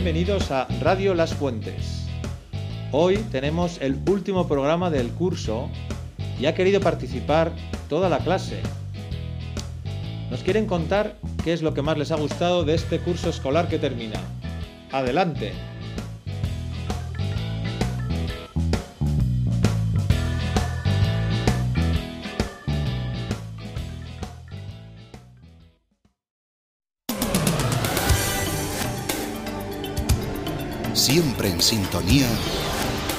Bienvenidos a Radio Las Fuentes. Hoy tenemos el último programa del curso y ha querido participar toda la clase. Nos quieren contar qué es lo que más les ha gustado de este curso escolar que termina. Adelante. Siempre en sintonía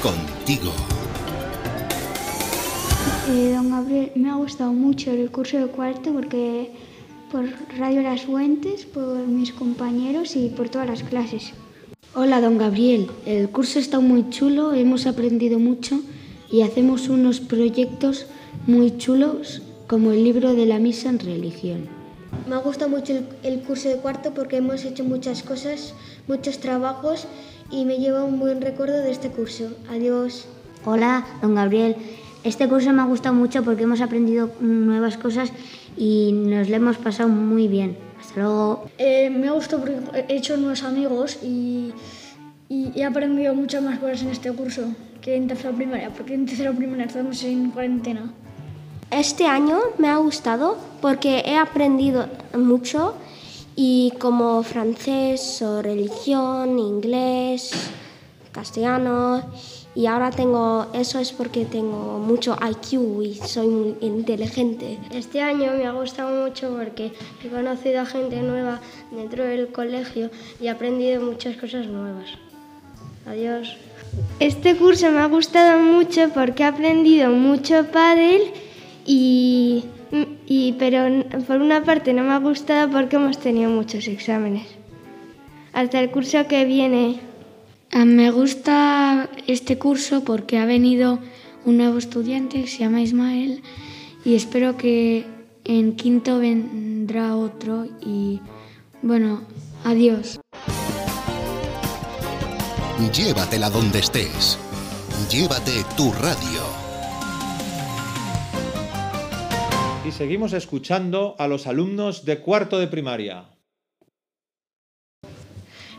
contigo. Eh, don Gabriel, me ha gustado mucho el curso de cuarto porque por Radio Las Fuentes, por mis compañeros y por todas las clases. Hola, don Gabriel. El curso está muy chulo, hemos aprendido mucho y hacemos unos proyectos muy chulos como el libro de la misa en religión. Me ha gustado mucho el, el curso de cuarto porque hemos hecho muchas cosas, muchos trabajos y me lleva un buen recuerdo de este curso. Adiós. Hola, don Gabriel. Este curso me ha gustado mucho porque hemos aprendido nuevas cosas y nos lo hemos pasado muy bien. Hasta luego. Eh, me ha gustado porque he hecho nuevos amigos y, y, he aprendido muchas más cosas en este curso que en tercera primaria, porque en tercera primaria estamos en cuarentena. Este año me ha gustado porque he aprendido mucho y como francés o religión, inglés, castellano y ahora tengo, eso es porque tengo mucho IQ y soy muy inteligente. Este año me ha gustado mucho porque he conocido a gente nueva dentro del colegio y he aprendido muchas cosas nuevas. Adiós. Este curso me ha gustado mucho porque he aprendido mucho pádel y y, pero por una parte no me ha gustado porque hemos tenido muchos exámenes. Hasta el curso que viene. Ah, me gusta este curso porque ha venido un nuevo estudiante que se llama Ismael y espero que en quinto vendrá otro y bueno, adiós. Llévatela donde estés. Llévate tu radio. Y seguimos escuchando a los alumnos de cuarto de primaria.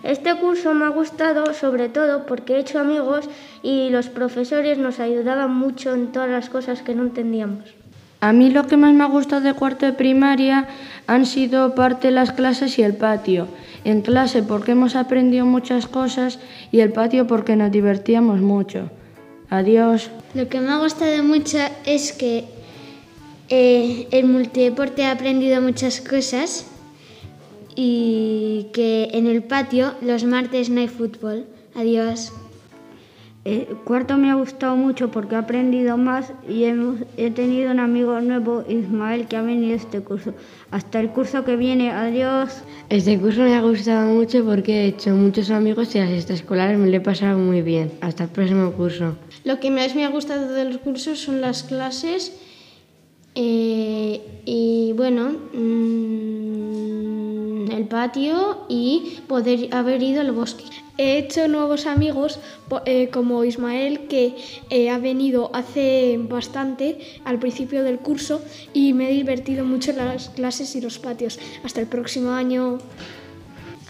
Este curso me ha gustado sobre todo porque he hecho amigos y los profesores nos ayudaban mucho en todas las cosas que no entendíamos. A mí lo que más me ha gustado de cuarto de primaria han sido parte de las clases y el patio. En clase porque hemos aprendido muchas cosas y el patio porque nos divertíamos mucho. Adiós. Lo que me ha gustado mucho es que eh, el multideporte he aprendido muchas cosas y que en el patio los martes no hay fútbol. Adiós. El cuarto me ha gustado mucho porque he aprendido más y he tenido un amigo nuevo, Ismael, que ha venido a este curso. Hasta el curso que viene, adiós. Este curso me ha gustado mucho porque he hecho muchos amigos y las extraescolares me lo he pasado muy bien. Hasta el próximo curso. Lo que más me ha gustado de los cursos son las clases eh, y bueno, mm, el patio y poder haber ido al bosque. He hecho nuevos amigos eh, como Ismael que eh, ha venido hace bastante al principio del curso y me he divertido mucho en las clases y los patios. Hasta el próximo año.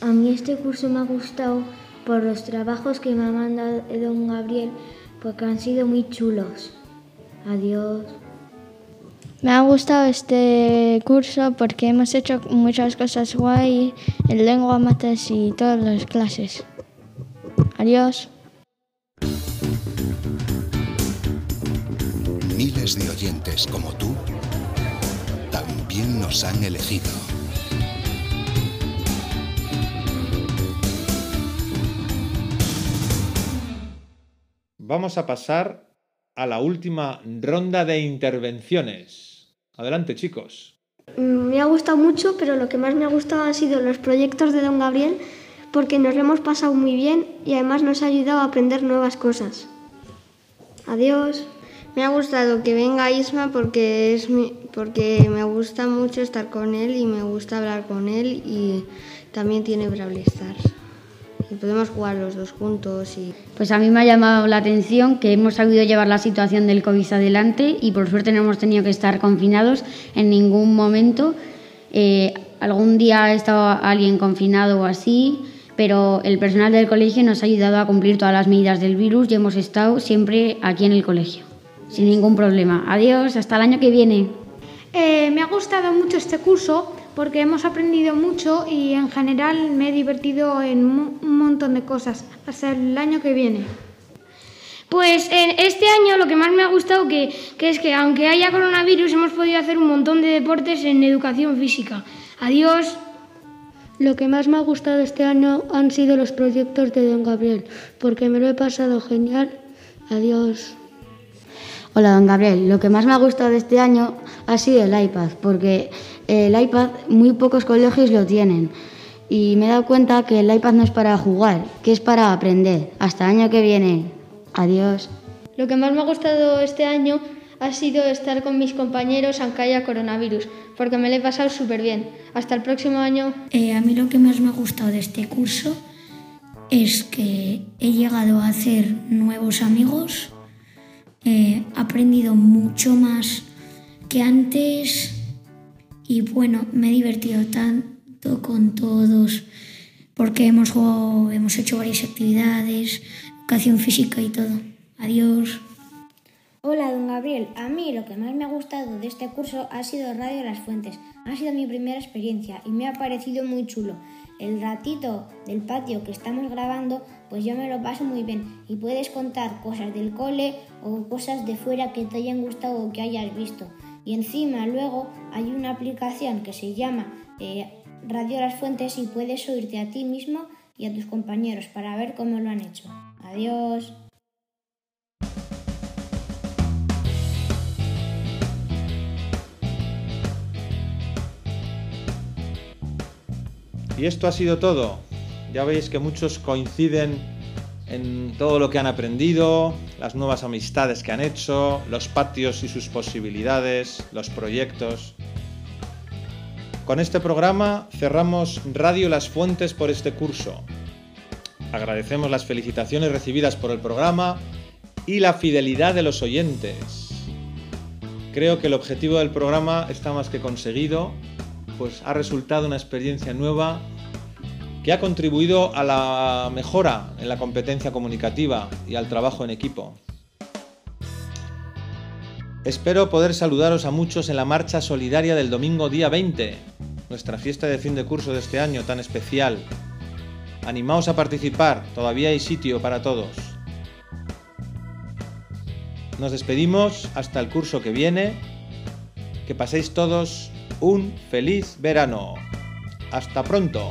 A mí este curso me ha gustado por los trabajos que me ha mandado don Gabriel porque han sido muy chulos. Adiós. Me ha gustado este curso porque hemos hecho muchas cosas guay en lengua, mates y todas las clases. Adiós. Miles de oyentes como tú también nos han elegido. Vamos a pasar a la última ronda de intervenciones. Adelante, chicos. Me ha gustado mucho, pero lo que más me ha gustado han sido los proyectos de don Gabriel, porque nos lo hemos pasado muy bien y además nos ha ayudado a aprender nuevas cosas. Adiós. Me ha gustado que venga Isma porque, es porque me gusta mucho estar con él y me gusta hablar con él y también tiene Brawl Stars y podemos jugar los dos juntos. Y... Pues a mí me ha llamado la atención que hemos sabido llevar la situación del COVID adelante y por suerte no hemos tenido que estar confinados en ningún momento. Eh, algún día ha estado alguien confinado o así, pero el personal del colegio nos ha ayudado a cumplir todas las medidas del virus y hemos estado siempre aquí en el colegio, sin ningún problema. Adiós, hasta el año que viene. Eh, me ha gustado mucho este curso porque hemos aprendido mucho y en general me he divertido en un montón de cosas. Hasta el año que viene. Pues en este año lo que más me ha gustado que, que es que aunque haya coronavirus hemos podido hacer un montón de deportes en educación física. Adiós. Lo que más me ha gustado este año han sido los proyectos de don Gabriel, porque me lo he pasado genial. Adiós. Hola, don Gabriel. Lo que más me ha gustado este año ha sido el iPad, porque el iPad muy pocos colegios lo tienen. Y me he dado cuenta que el iPad no es para jugar, que es para aprender. Hasta el año que viene. Adiós. Lo que más me ha gustado este año ha sido estar con mis compañeros aunque haya coronavirus, porque me lo he pasado súper bien. Hasta el próximo año. Eh, a mí lo que más me ha gustado de este curso es que he llegado a hacer nuevos amigos, he aprendido mucho más que antes y bueno, me he divertido tanto con todos porque hemos jugado, hemos hecho varias actividades, educación física y todo. Adiós. Hola, don Gabriel. A mí lo que más me ha gustado de este curso ha sido Radio Las Fuentes. Ha sido mi primera experiencia y me ha parecido muy chulo. El ratito del patio que estamos grabando, pues yo me lo paso muy bien y puedes contar cosas del cole o cosas de fuera que te hayan gustado o que hayas visto. Y encima luego hay una aplicación que se llama eh, Radio Las Fuentes y puedes oírte a ti mismo y a tus compañeros para ver cómo lo han hecho. Adiós. Y esto ha sido todo. Ya veis que muchos coinciden en todo lo que han aprendido, las nuevas amistades que han hecho, los patios y sus posibilidades, los proyectos. Con este programa cerramos Radio Las Fuentes por este curso. Agradecemos las felicitaciones recibidas por el programa y la fidelidad de los oyentes. Creo que el objetivo del programa está más que conseguido, pues ha resultado una experiencia nueva que ha contribuido a la mejora en la competencia comunicativa y al trabajo en equipo. Espero poder saludaros a muchos en la marcha solidaria del domingo día 20, nuestra fiesta de fin de curso de este año tan especial. Animaos a participar, todavía hay sitio para todos. Nos despedimos hasta el curso que viene. Que paséis todos un feliz verano. Hasta pronto.